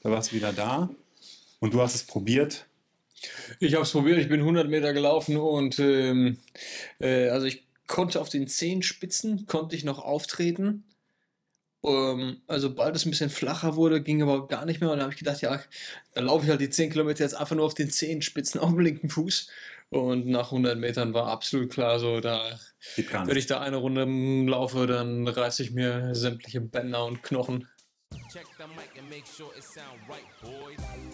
Da warst du wieder da und du hast es probiert. Ich habe es probiert, ich bin 100 Meter gelaufen und ähm, äh, also ich konnte auf den Zehenspitzen, konnte ich noch auftreten. Ähm, also bald es ein bisschen flacher wurde, ging aber gar nicht mehr und dann habe ich gedacht, ja, dann laufe ich halt die 10 Kilometer jetzt einfach nur auf den Zehenspitzen auf dem linken Fuß. Und nach 100 Metern war absolut klar, so da, wenn ich da eine Runde laufe, dann reiße ich mir sämtliche Bänder und Knochen.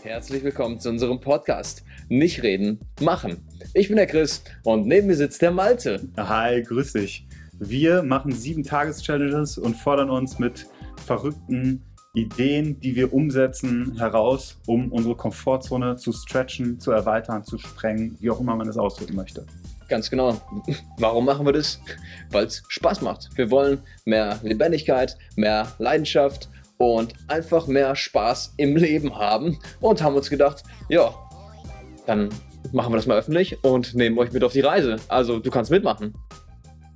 Herzlich willkommen zu unserem Podcast. Nicht reden, machen. Ich bin der Chris und neben mir sitzt der Malte. Hi, grüß dich. Wir machen sieben Tages-Challenges und fordern uns mit verrückten Ideen, die wir umsetzen, heraus, um unsere Komfortzone zu stretchen, zu erweitern, zu sprengen, wie auch immer man es ausdrücken möchte. Ganz genau. Warum machen wir das? Weil es Spaß macht. Wir wollen mehr Lebendigkeit, mehr Leidenschaft und einfach mehr Spaß im Leben haben und haben uns gedacht, ja, dann machen wir das mal öffentlich und nehmen euch mit auf die Reise. Also du kannst mitmachen.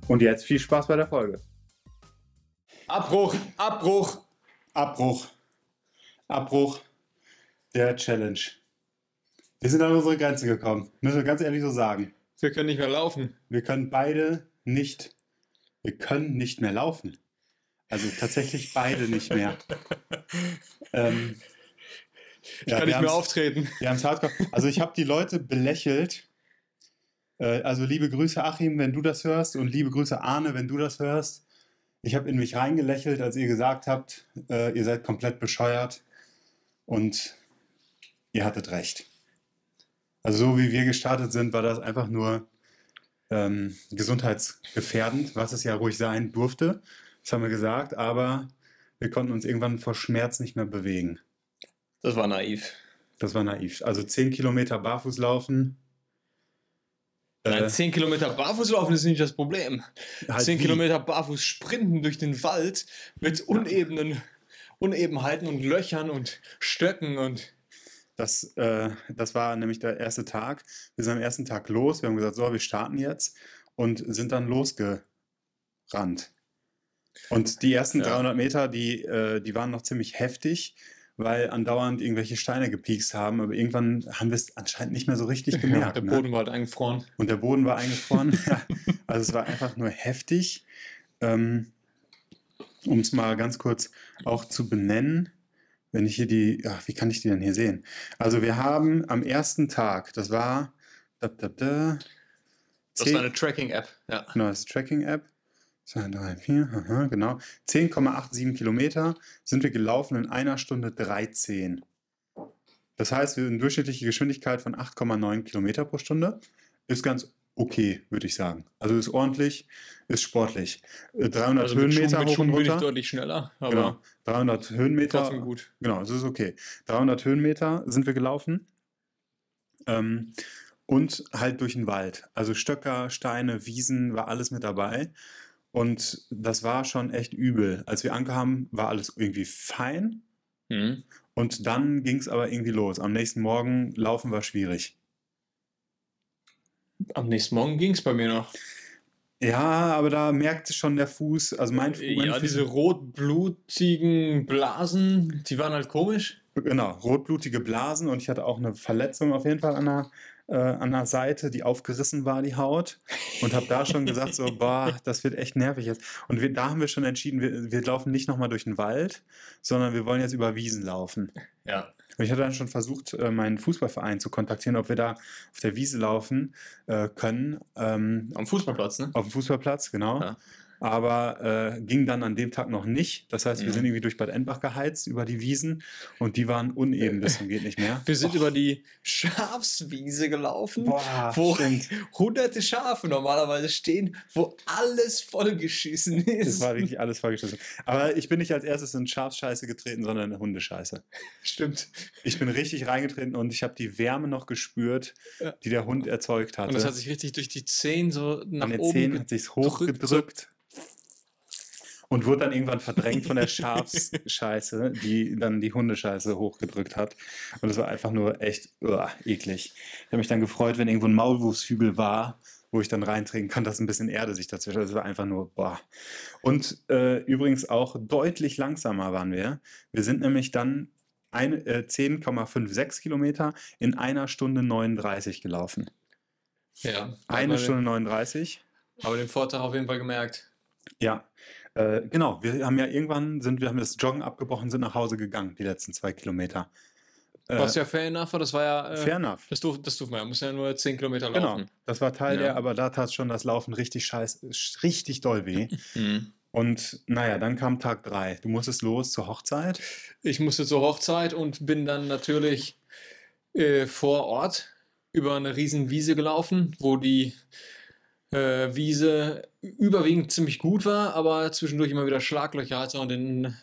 Und jetzt viel Spaß bei der Folge. Abbruch, Abbruch. Abbruch. Abbruch der Challenge. Wir sind an unsere Grenze gekommen. Müssen wir ganz ehrlich so sagen. Wir können nicht mehr laufen. Wir können beide nicht. Wir können nicht mehr laufen. Also tatsächlich beide nicht mehr. ähm, ich ja, kann nicht mehr auftreten. Wir haben hardcore. Also ich habe die Leute belächelt. Äh, also liebe Grüße Achim, wenn du das hörst und liebe Grüße Arne, wenn du das hörst. Ich habe in mich reingelächelt, als ihr gesagt habt, äh, ihr seid komplett bescheuert und ihr hattet recht. Also so wie wir gestartet sind, war das einfach nur ähm, gesundheitsgefährdend, was es ja ruhig sein durfte. Das haben wir gesagt, aber wir konnten uns irgendwann vor Schmerz nicht mehr bewegen. Das war naiv. Das war naiv. Also 10 Kilometer barfuß laufen Nein, 10 äh, Kilometer barfuß laufen ist nicht das Problem. Halt 10 wie? Kilometer barfuß sprinten durch den Wald mit unebenen Unebenheiten und Löchern und Stöcken und. Das, äh, das war nämlich der erste Tag. Wir sind am ersten Tag los. Wir haben gesagt, so, wir starten jetzt und sind dann losgerannt. Und die ersten ja. 300 Meter, die, äh, die waren noch ziemlich heftig weil andauernd irgendwelche Steine gepiekst haben. Aber irgendwann haben wir es anscheinend nicht mehr so richtig gemerkt. Ja, der ne? Boden ne? war halt eingefroren. Und der Boden war eingefroren. also es war einfach nur heftig. Ähm, um es mal ganz kurz auch zu benennen, wenn ich hier die, ach, wie kann ich die denn hier sehen? Also wir haben am ersten Tag, das war, da, da, da, das war eine Tracking-App, ja. Genau, das Tracking-App. 2, 3, 4, aha, genau. 10,87 Kilometer sind wir gelaufen in einer Stunde 13. Das heißt, wir eine durchschnittliche Geschwindigkeit von 8,9 Kilometer pro Stunde. Ist ganz okay, würde ich sagen. Also ist ordentlich, ist sportlich. 300 äh, also Höhenmeter mit hoch und runter. bin ich deutlich schneller. Aber genau. 300 Höhenmeter. Gut. Genau, das ist okay. 300 Höhenmeter sind wir gelaufen. Ähm, und halt durch den Wald. Also Stöcker, Steine, Wiesen, war alles mit dabei. Und das war schon echt übel. Als wir ankamen, war alles irgendwie fein. Mhm. Und dann ging es aber irgendwie los. Am nächsten Morgen laufen war schwierig. Am nächsten Morgen ging es bei mir noch. Ja, aber da merkte schon der Fuß, also mein, mein Ja, Fuß, diese rotblutigen Blasen, die waren halt komisch. Genau, rotblutige Blasen und ich hatte auch eine Verletzung auf jeden Fall an der äh, an der Seite, die aufgerissen war, die Haut. Und habe da schon gesagt, so, boah, das wird echt nervig jetzt. Und wir, da haben wir schon entschieden, wir, wir laufen nicht nochmal durch den Wald, sondern wir wollen jetzt über Wiesen laufen. Ja. Und ich hatte dann schon versucht, äh, meinen Fußballverein zu kontaktieren, ob wir da auf der Wiese laufen äh, können. Ähm, Am Fußballplatz, ne? Auf dem Fußballplatz, genau. Ja aber äh, ging dann an dem Tag noch nicht. Das heißt, wir mhm. sind irgendwie durch Bad Endbach geheizt über die Wiesen und die waren uneben bis zum geht nicht mehr. Wir sind Och. über die Schafswiese gelaufen, Boah, wo stimmt. hunderte Schafe normalerweise stehen, wo alles vollgeschissen ist. Es war wirklich alles vollgeschissen. Aber ich bin nicht als erstes in Schafsscheiße getreten, sondern in Hundescheiße. Stimmt. Ich bin richtig reingetreten und ich habe die Wärme noch gespürt, ja. die der Hund erzeugt hatte. Und das hat sich richtig durch die Zehen so nach An den oben Zehen hat sich hochgedrückt und wurde dann irgendwann verdrängt von der Schafsscheiße, die dann die Hundescheiße hochgedrückt hat. Und es war einfach nur echt uh, eklig. Ich habe mich dann gefreut, wenn irgendwo ein Maulwurfshügel war, wo ich dann reintreten kann, dass ein bisschen Erde sich dazwischen. Das war einfach nur boah. Und äh, übrigens auch deutlich langsamer waren wir. Wir sind nämlich dann ein, äh, 10,56 Kilometer in einer Stunde 39 gelaufen. Ja. Eine Stunde 39. Den, aber den Vorteil auf jeden Fall gemerkt. Ja, äh, genau. Wir haben ja irgendwann sind wir haben das Joggen abgebrochen, sind nach Hause gegangen, die letzten zwei Kilometer. Äh, Was ja fair enough war, das war ja. Äh, fair enough. Das durfte das durf man ja. Muss ja nur 10 Kilometer Genau, laufen. das war Teil Ja. der, aber da tat schon das Laufen richtig scheiß, richtig doll weh. Mhm. Und naja, dann kam Tag drei. Du musstest los zur Hochzeit. Ich musste zur Hochzeit und bin dann natürlich äh, vor Ort über eine riesen Wiese gelaufen, wo die äh, Wiese überwiegend ziemlich gut war, aber zwischendurch immer wieder Schlaglöcher hatte und in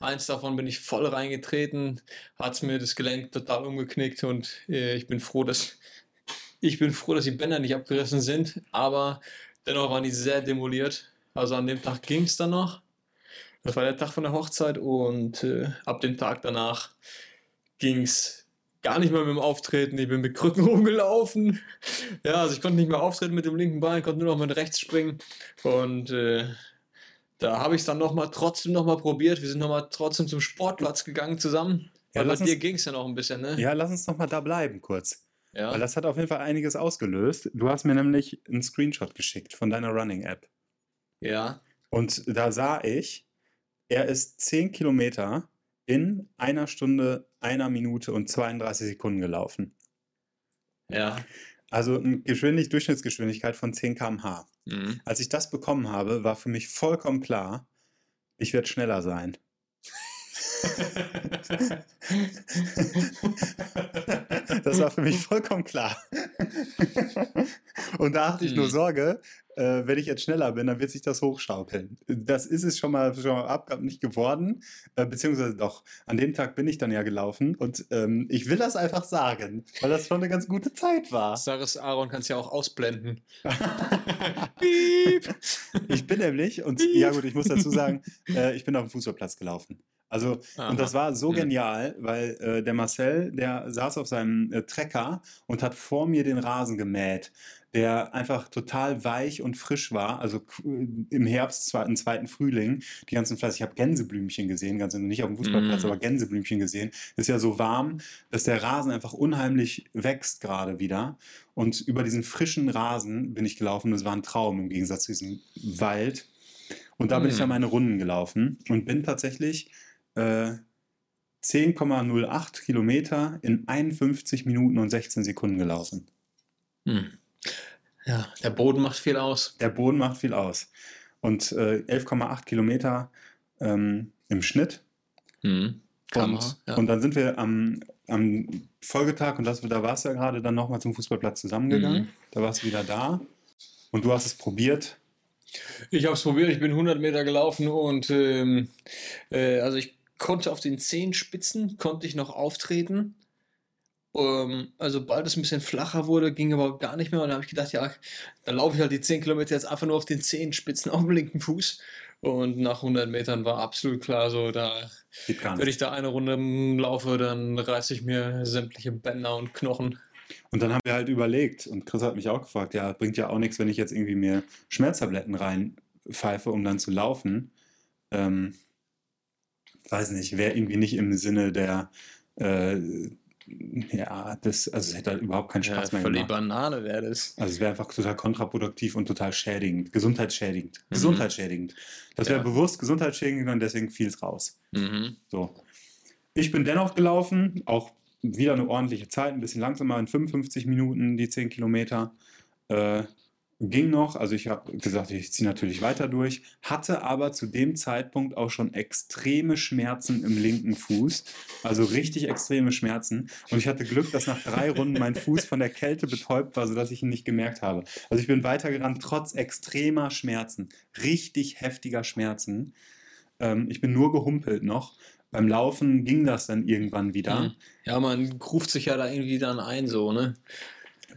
eins davon bin ich voll reingetreten, hat es mir das Gelenk total umgeknickt und äh, ich bin froh, dass ich bin froh, dass die Bänder nicht abgerissen sind, aber dennoch waren die sehr demoliert. Also an dem Tag ging es dann noch. Das war der Tag von der Hochzeit und äh, ab dem Tag danach ging es gar nicht mehr mit dem Auftreten. Ich bin mit Krücken rumgelaufen. Ja, also ich konnte nicht mehr auftreten mit dem linken Bein, konnte nur noch mit rechts springen. Und äh, da habe ich es dann nochmal trotzdem nochmal probiert. Wir sind nochmal trotzdem zum Sportplatz gegangen zusammen. Ja, Weil bei uns- dir ging es ja noch ein bisschen, ne? Ja, lass uns noch mal da bleiben kurz. Ja. Weil das hat auf jeden Fall einiges ausgelöst. Du hast mir nämlich einen Screenshot geschickt von deiner Running-App. ja. Und da sah ich, er ist 10 Kilometer in einer Stunde, einer Minute und 32 Sekunden gelaufen. Ja. Also eine Geschwindig Durchschnittsgeschwindigkeit von 10 km/h. Mhm. Als ich das bekommen habe, war für mich vollkommen klar, ich werde schneller sein. Das war für mich vollkommen klar. Und da hatte ich nur Hm. Sorge, äh, wenn ich jetzt schneller bin, dann wird sich das hochschaukeln. Das ist es schon mal, schon mal ab, nicht geworden, äh, beziehungsweise doch. An dem Tag bin ich dann ja gelaufen und ähm, ich will das einfach sagen, weil das schon eine ganz gute Zeit war. Sag es, Aaron, kannst ja auch ausblenden. Ich bin nämlich, und Piep. ja gut, ich muss dazu sagen, äh, ich bin auf dem Fußballplatz gelaufen. Also, und das war so genial, weil äh, der Marcel, der saß auf seinem äh, Trecker und hat vor mir den Rasen gemäht, der einfach total weich und frisch war. Also k- im Herbst, zwar im zweiten Frühling, die ganzen Pflanzen. Ich habe Gänseblümchen gesehen, ganz nicht auf dem Fußballplatz, Mm. aber Gänseblümchen gesehen. Ist ja so warm, dass der Rasen einfach unheimlich wächst gerade wieder. Und über diesen frischen Rasen bin ich gelaufen. Das war ein Traum im Gegensatz zu diesem Wald. Und da bin ich Mm. dann meine Runden gelaufen und bin tatsächlich äh, 10,08 Kilometer in 51 Minuten und 16 Sekunden gelaufen. Hm. Ja, der Boden macht viel aus. Der Boden macht viel aus. Und äh, 11,8 Kilometer ähm, im Schnitt. Hm. Kamera, und, ja. und dann sind wir am, am Folgetag, und das, da warst du ja gerade dann nochmal zum Fußballplatz zusammengegangen. Mhm. Da warst du wieder da. Und du hast es probiert. Ich habe es probiert, ich bin 100 Meter gelaufen und ähm, äh, also ich konnte auf den Zehenspitzen, konnte ich noch auftreten. Ähm, also bald es ein bisschen flacher wurde, ging aber gar nicht mehr und da habe ich gedacht, ja, dann laufe ich halt die 10 Kilometer jetzt einfach nur auf den Zehenspitzen auf dem linken Fuß. Und nach 100 Metern war absolut klar, so da, wenn ich da eine Runde laufe, dann reiße ich mir sämtliche Bänder und Knochen. Und dann haben wir halt überlegt, und Chris hat mich auch gefragt, ja, bringt ja auch nichts, wenn ich jetzt irgendwie mir Schmerztabletten reinpfeife, um dann zu laufen. Ähm, weiß nicht, wäre irgendwie nicht im Sinne der, äh, ja, das, also es hätte halt überhaupt keinen Spaß mehr völlig gemacht. Banane wäre das. Also es wäre einfach total kontraproduktiv und total schädigend, gesundheitsschädigend. Gesundheitsschädigend. Das wäre Mhm. Ja. bewusst gesundheitsschädigend und deswegen fiel es raus. Mhm. So. Ich bin dennoch gelaufen, auch wieder eine ordentliche Zeit, ein bisschen langsamer, in 55 Minuten die 10 Kilometer. Äh, ging noch, also ich habe gesagt, ich ziehe natürlich weiter durch, hatte aber zu dem Zeitpunkt auch schon extreme Schmerzen im linken Fuß, also richtig extreme Schmerzen. Und ich hatte Glück, dass nach drei Runden mein Fuß von der Kälte betäubt war, sodass ich ihn nicht gemerkt habe. Also ich bin weitergerannt, trotz extremer Schmerzen, richtig heftiger Schmerzen. Ähm, ich bin nur gehumpelt noch. Beim Laufen ging das dann irgendwann wieder. Mhm. Ja, man ruft sich ja da irgendwie dann ein, so, ne?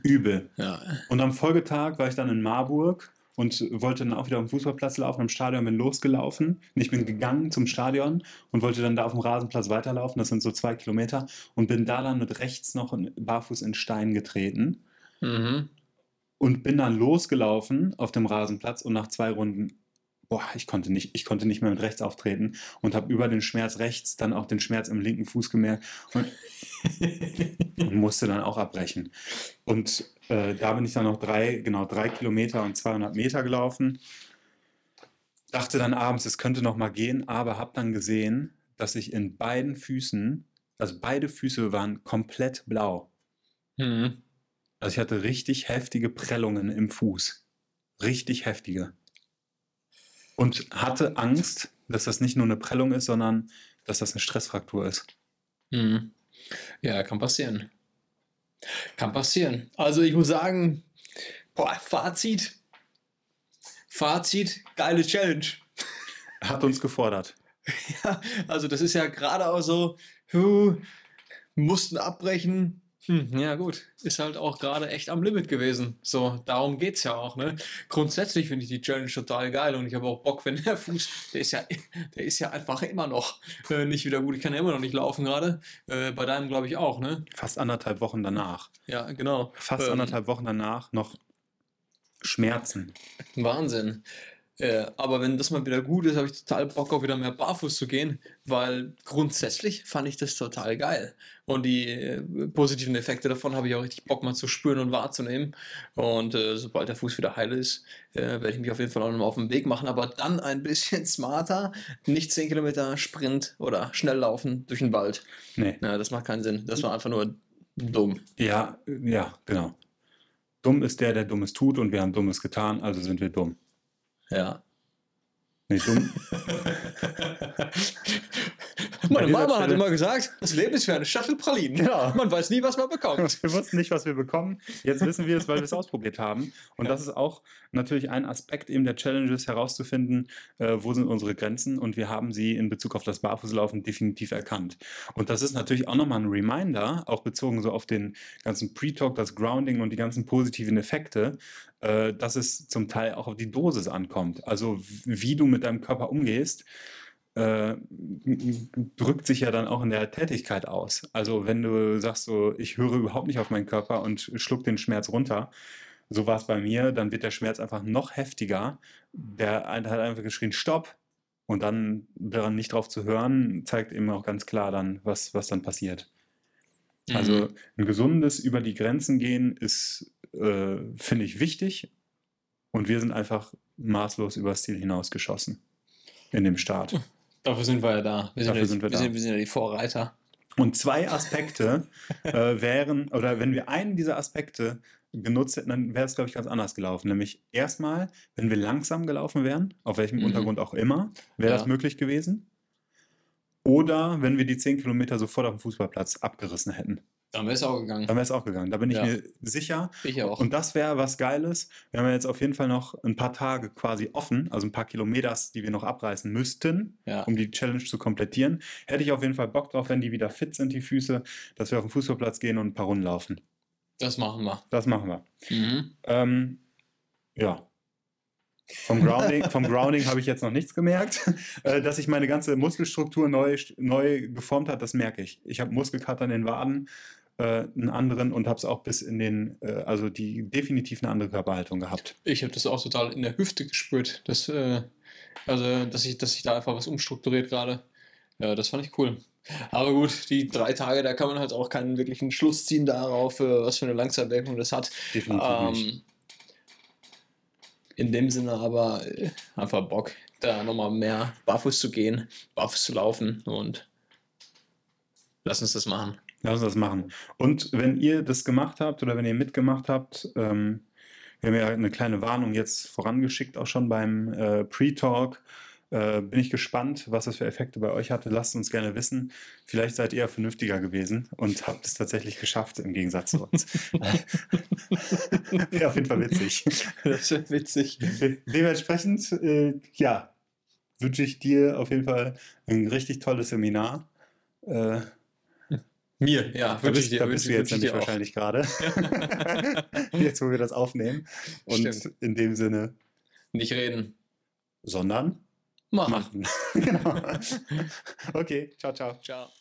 Übel. Ja. Und am Folgetag war ich dann in Marburg und wollte dann auch wieder am Fußballplatz laufen, am Stadion bin losgelaufen. Und ich bin gegangen zum Stadion und wollte dann da auf dem Rasenplatz weiterlaufen. Das sind so zwei Kilometer. Und bin da dann mit rechts noch barfuß in Stein getreten Mhm. und bin dann losgelaufen auf dem Rasenplatz und nach zwei Runden boah, ich konnte nicht, ich konnte nicht mehr mit rechts auftreten und habe über den Schmerz rechts dann auch den Schmerz im linken Fuß gemerkt und, und musste dann auch abbrechen. Und äh, da bin ich dann noch drei, genau drei Kilometer und 200 Meter gelaufen. Dachte dann abends, es könnte noch mal gehen, aber habe dann gesehen, dass ich in beiden Füßen, also beide Füße waren komplett blau. Mhm. Also ich hatte richtig heftige Prellungen im Fuß. Richtig heftige. Und hatte Angst, dass das nicht nur eine Prellung ist, sondern dass das eine Stressfraktur ist. Mhm. Ja, kann passieren. Kann passieren. Also ich muss sagen, boah, Fazit. Fazit, geile Challenge. Hat uns gefordert. Ja, also das ist ja gerade auch so, huh, mussten abbrechen. Hm, ja gut, ist halt auch gerade echt am Limit gewesen. So, darum geht es ja auch. Ne? Grundsätzlich finde ich die Challenge total geil und ich habe auch Bock, wenn der Fuß, der ist ja, der ist ja einfach immer noch äh, nicht wieder gut. Ich kann ja immer noch nicht laufen gerade. Äh, bei deinem glaube ich auch, ne? Fast anderthalb Wochen danach. Ja, genau. Fast Ähm, anderthalb Wochen danach noch Schmerzen. Wahnsinn. Äh, aber wenn das mal wieder gut ist, habe ich total Bock auf wieder mehr barfuß zu gehen, weil grundsätzlich fand ich das total geil. Und die äh, positiven Effekte davon habe ich auch richtig Bock mal zu spüren und wahrzunehmen. Und äh, sobald der Fuß wieder heil ist, äh, werde ich mich auf jeden Fall auch nochmal auf den Weg machen, aber dann ein bisschen smarter, nicht 10 Kilometer Sprint oder schnell laufen durch den Wald. Nee. Ja, das macht keinen Sinn. Das war einfach nur dumm. Ja, ja, genau. Dumm ist der, der Dummes tut und wir haben Dummes getan, also sind wir dumm. Ja. Nee, dumm. Meine Mama hat Stelle- immer gesagt, das Leben ist wie eine Schachtel Pralinen. Ja. Man weiß nie, was man bekommt. Wir wussten nicht, was wir bekommen. Jetzt wissen wir es, weil wir es ausprobiert haben. Und das ist auch natürlich ein Aspekt eben der Challenges herauszufinden, äh, wo sind unsere Grenzen. Und wir haben sie in Bezug auf das Barfußlaufen definitiv erkannt. Und das ist natürlich auch nochmal ein Reminder, auch bezogen so auf den ganzen Pre-Talk, das Grounding und die ganzen positiven Effekte, äh, dass es zum Teil auch auf die Dosis ankommt. Also wie du mit deinem Körper umgehst, äh, drückt sich ja dann auch in der Tätigkeit aus. Also wenn du sagst so, ich höre überhaupt nicht auf meinen Körper und schluck den Schmerz runter, so war es bei mir, dann wird der Schmerz einfach noch heftiger. Der hat einfach geschrien, stopp! Und dann daran nicht drauf zu hören, zeigt eben auch ganz klar dann, was, was dann passiert. Also Mhm. ein gesundes über die Grenzen gehen ist, äh, finde ich, wichtig. Und wir sind einfach maßlos übers Ziel hinausgeschossen in dem Start. Dafür sind wir ja da. Wir sind, Dafür ja, sind wir wir, da. sind, wir sind ja die Vorreiter. Und zwei Aspekte äh, wären, oder wenn wir einen dieser Aspekte genutzt hätten, dann wäre es, glaube ich, ganz anders gelaufen. Nämlich erstmal, wenn wir langsam gelaufen wären, auf welchem Mhm. Untergrund auch immer, wäre Ja. das möglich gewesen. Oder wenn wir die 10 Kilometer sofort auf dem Fußballplatz abgerissen hätten. Dann wäre es auch gegangen. Dann wäre es auch gegangen. Da bin ich Ja. mir sicher. Ich auch. Und das wäre was Geiles. Wir haben ja jetzt auf jeden Fall noch ein paar Tage quasi offen, also ein paar Kilometers, die wir noch abreißen müssten, ja. um die Challenge zu komplettieren. Hätte ich auf jeden Fall Bock drauf, wenn die wieder fit sind, die Füße, dass wir auf den Fußballplatz gehen und ein paar Runden laufen. Das machen wir. Das machen wir. Mhm. Ähm, ja. Vom Grounding, vom Grounding habe ich jetzt noch nichts gemerkt. Äh, dass sich meine ganze Muskelstruktur neu, neu geformt hat, das merke ich. Ich habe Muskelkater in den Waden, äh, einen anderen und habe es auch bis in den, äh, also die definitiv eine andere Körperhaltung gehabt. Ich habe das auch total in der Hüfte gespürt. Dass, äh, also, dass ich, dass sich da einfach was umstrukturiert gerade. Ja, das fand ich cool. Aber gut, die drei Tage, da kann man halt auch keinen wirklichen Schluss ziehen darauf, äh, was für eine Langzeitwirkung das hat. Definitiv nicht. In dem Sinne aber äh, einfach Bock, da nochmal mehr barfuß zu gehen, barfuß zu laufen und lass uns das machen. Lass uns das machen. Und wenn ihr das gemacht habt oder wenn ihr mitgemacht habt, ähm, wir haben ja eine kleine Warnung jetzt vorangeschickt, auch schon beim äh, Pre-Talk. Äh, bin ich gespannt, was das für Effekte bei euch hatte. Lasst uns gerne wissen. Vielleicht seid ihr vernünftiger gewesen und habt es tatsächlich geschafft, im Gegensatz zu uns. Wäre auf jeden Fall witzig. Das wäre witzig. Dementsprechend, äh, ja, wünsche ich dir auf jeden Fall ein richtig tolles Seminar. Äh, Mir, ja, da wünsche bist, ich dir. da bist du jetzt nämlich wahrscheinlich gerade. jetzt, wo wir das aufnehmen. Und Stimmt. in dem Sinne, Nicht reden. sondern Machen. machen. genau. Okay, ciao, ciao. Ciao.